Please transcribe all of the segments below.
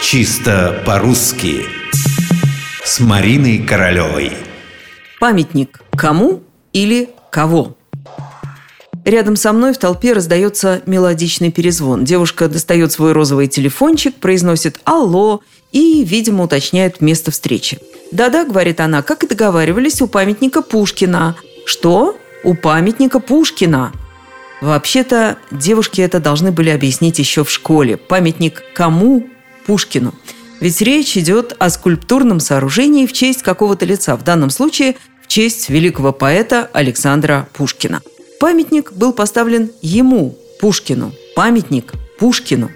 Чисто по-русски С Мариной Королевой Памятник кому или кого? Рядом со мной в толпе раздается мелодичный перезвон. Девушка достает свой розовый телефончик, произносит «Алло» и, видимо, уточняет место встречи. «Да-да», — говорит она, — «как и договаривались, у памятника Пушкина». «Что? У памятника Пушкина?» Вообще-то, девушки это должны были объяснить еще в школе. Памятник кому? Пушкину. Ведь речь идет о скульптурном сооружении в честь какого-то лица, в данном случае в честь великого поэта Александра Пушкина. Памятник был поставлен ему, Пушкину. Памятник Пушкину.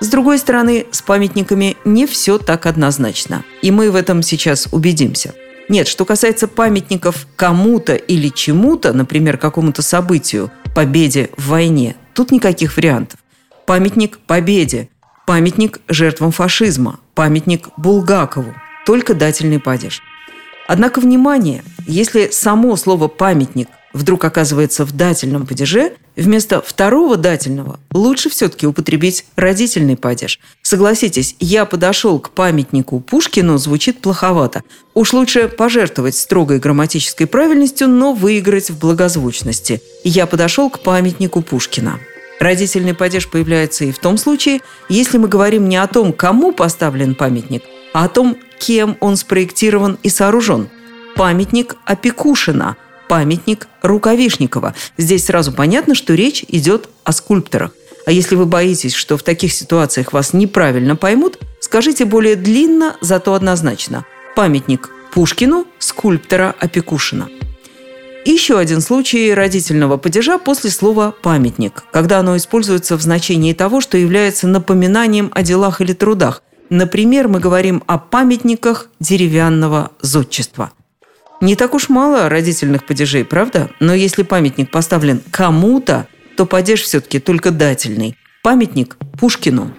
С другой стороны, с памятниками не все так однозначно. И мы в этом сейчас убедимся. Нет, что касается памятников кому-то или чему-то, например, какому-то событию, победе в войне, тут никаких вариантов. Памятник победе, памятник жертвам фашизма, памятник Булгакову, только дательный падеж. Однако, внимание, если само слово «памятник» вдруг оказывается в дательном падеже, вместо второго дательного лучше все-таки употребить родительный падеж. Согласитесь, «я подошел к памятнику Пушкину» звучит плоховато. Уж лучше пожертвовать строгой грамматической правильностью, но выиграть в благозвучности. «Я подошел к памятнику Пушкина». Родительный падеж появляется и в том случае, если мы говорим не о том, кому поставлен памятник, а о том, кем он спроектирован и сооружен. Памятник Опекушина – памятник Рукавишникова. Здесь сразу понятно, что речь идет о скульпторах. А если вы боитесь, что в таких ситуациях вас неправильно поймут, скажите более длинно, зато однозначно. Памятник Пушкину скульптора Опекушина. Еще один случай родительного падежа после слова «памятник», когда оно используется в значении того, что является напоминанием о делах или трудах. Например, мы говорим о памятниках деревянного зодчества – не так уж мало родительных падежей, правда? Но если памятник поставлен кому-то, то падеж все-таки только дательный. Памятник Пушкину.